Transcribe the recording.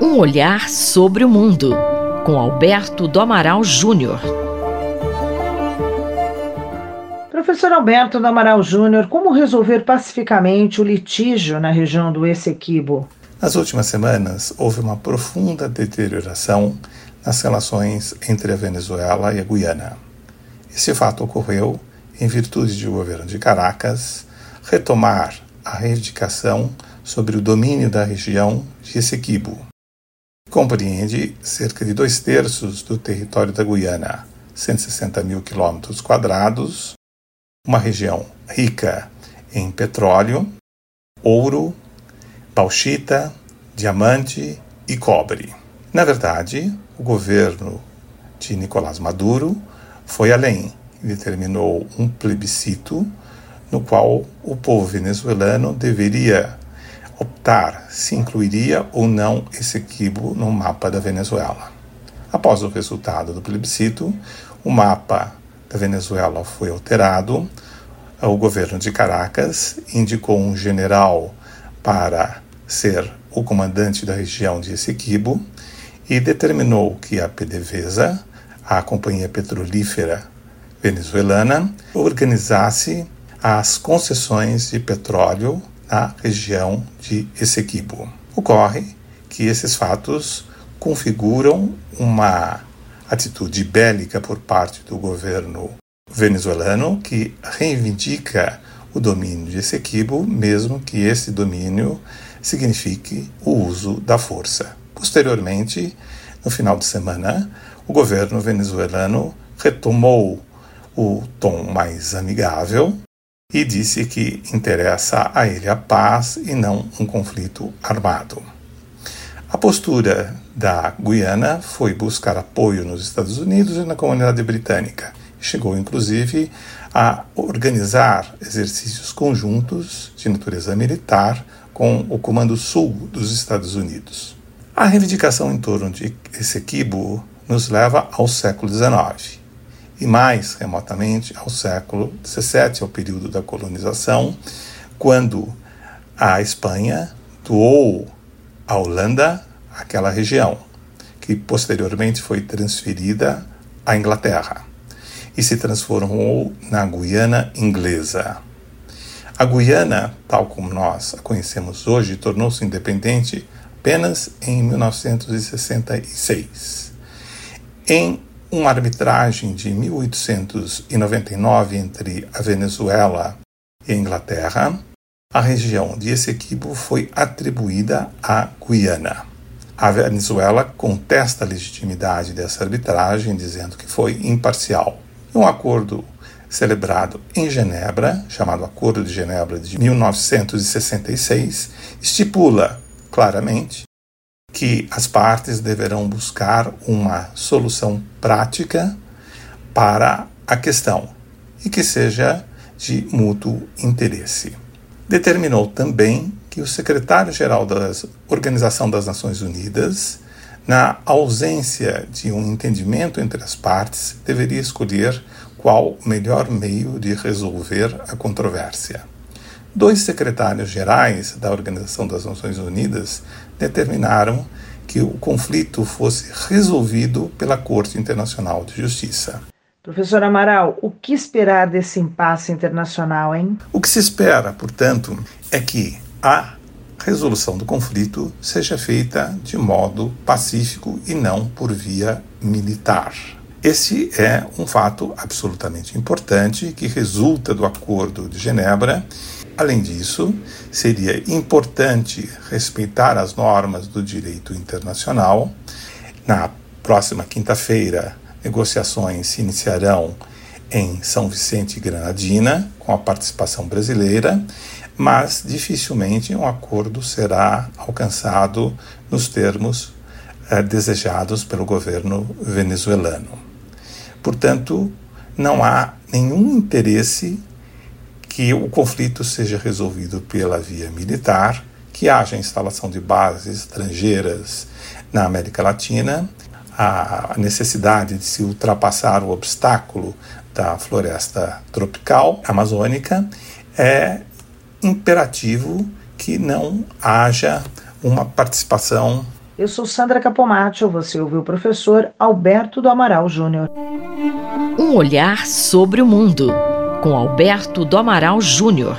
Um olhar sobre o mundo, com Alberto do Amaral Júnior. Professor Alberto do Amaral Júnior, como resolver pacificamente o litígio na região do Essequibo? Nas últimas semanas, houve uma profunda deterioração nas relações entre a Venezuela e a Guiana. Esse fato ocorreu em virtude de o governo de Caracas retomar a reivindicação sobre o domínio da região de Essequibo. Compreende cerca de dois terços do território da Guiana, 160 mil quilômetros quadrados, uma região rica em petróleo, ouro, bauxita, diamante e cobre. Na verdade, o governo de Nicolás Maduro foi além e determinou um plebiscito no qual o povo venezuelano deveria optar se incluiria ou não esse quibo no mapa da Venezuela. Após o resultado do plebiscito, o mapa da Venezuela foi alterado. O governo de Caracas indicou um general para ser o comandante da região de Essequibo e determinou que a PDVSA, a companhia petrolífera venezuelana, organizasse as concessões de petróleo na região de Essequibo. Ocorre que esses fatos configuram uma atitude bélica por parte do governo venezuelano que reivindica o domínio de Essequibo, mesmo que esse domínio signifique o uso da força. Posteriormente, no final de semana, o governo venezuelano retomou o tom mais amigável e disse que interessa a ele a paz e não um conflito armado. A postura da Guiana foi buscar apoio nos Estados Unidos e na comunidade britânica. Chegou, inclusive, a organizar exercícios conjuntos de natureza militar com o Comando Sul dos Estados Unidos. A reivindicação em torno de Essequibo nos leva ao século XIX e mais remotamente ao século XVII, ao período da colonização, quando a Espanha doou à Holanda aquela região, que posteriormente foi transferida à Inglaterra e se transformou na Guiana Inglesa. A Guiana, tal como nós a conhecemos hoje, tornou-se independente apenas em 1966. Em uma arbitragem de 1899 entre a Venezuela e a Inglaterra, a região de Essequibo foi atribuída à Guiana. A Venezuela contesta a legitimidade dessa arbitragem, dizendo que foi imparcial. Um acordo celebrado em Genebra, chamado Acordo de Genebra de 1966, estipula claramente que as partes deverão buscar uma solução prática para a questão e que seja de mútuo interesse. Determinou também que o secretário-geral da Organização das Nações Unidas, na ausência de um entendimento entre as partes, deveria escolher qual o melhor meio de resolver a controvérsia. Dois secretários gerais da Organização das Nações Unidas determinaram que o conflito fosse resolvido pela Corte Internacional de Justiça. Professor Amaral, o que esperar desse impasse internacional, hein? O que se espera, portanto, é que a resolução do conflito seja feita de modo pacífico e não por via militar. Esse é um fato absolutamente importante que resulta do Acordo de Genebra. Além disso, seria importante respeitar as normas do direito internacional. Na próxima quinta-feira, negociações se iniciarão em São Vicente e Granadina, com a participação brasileira, mas dificilmente um acordo será alcançado nos termos eh, desejados pelo governo venezuelano. Portanto, não há nenhum interesse que o conflito seja resolvido pela via militar, que haja instalação de bases estrangeiras na América Latina, a necessidade de se ultrapassar o obstáculo da floresta tropical amazônica, é imperativo que não haja uma participação. Eu sou Sandra Capomatto, você ouviu o professor Alberto do Amaral Júnior. Um olhar sobre o mundo, com Alberto do Amaral Júnior.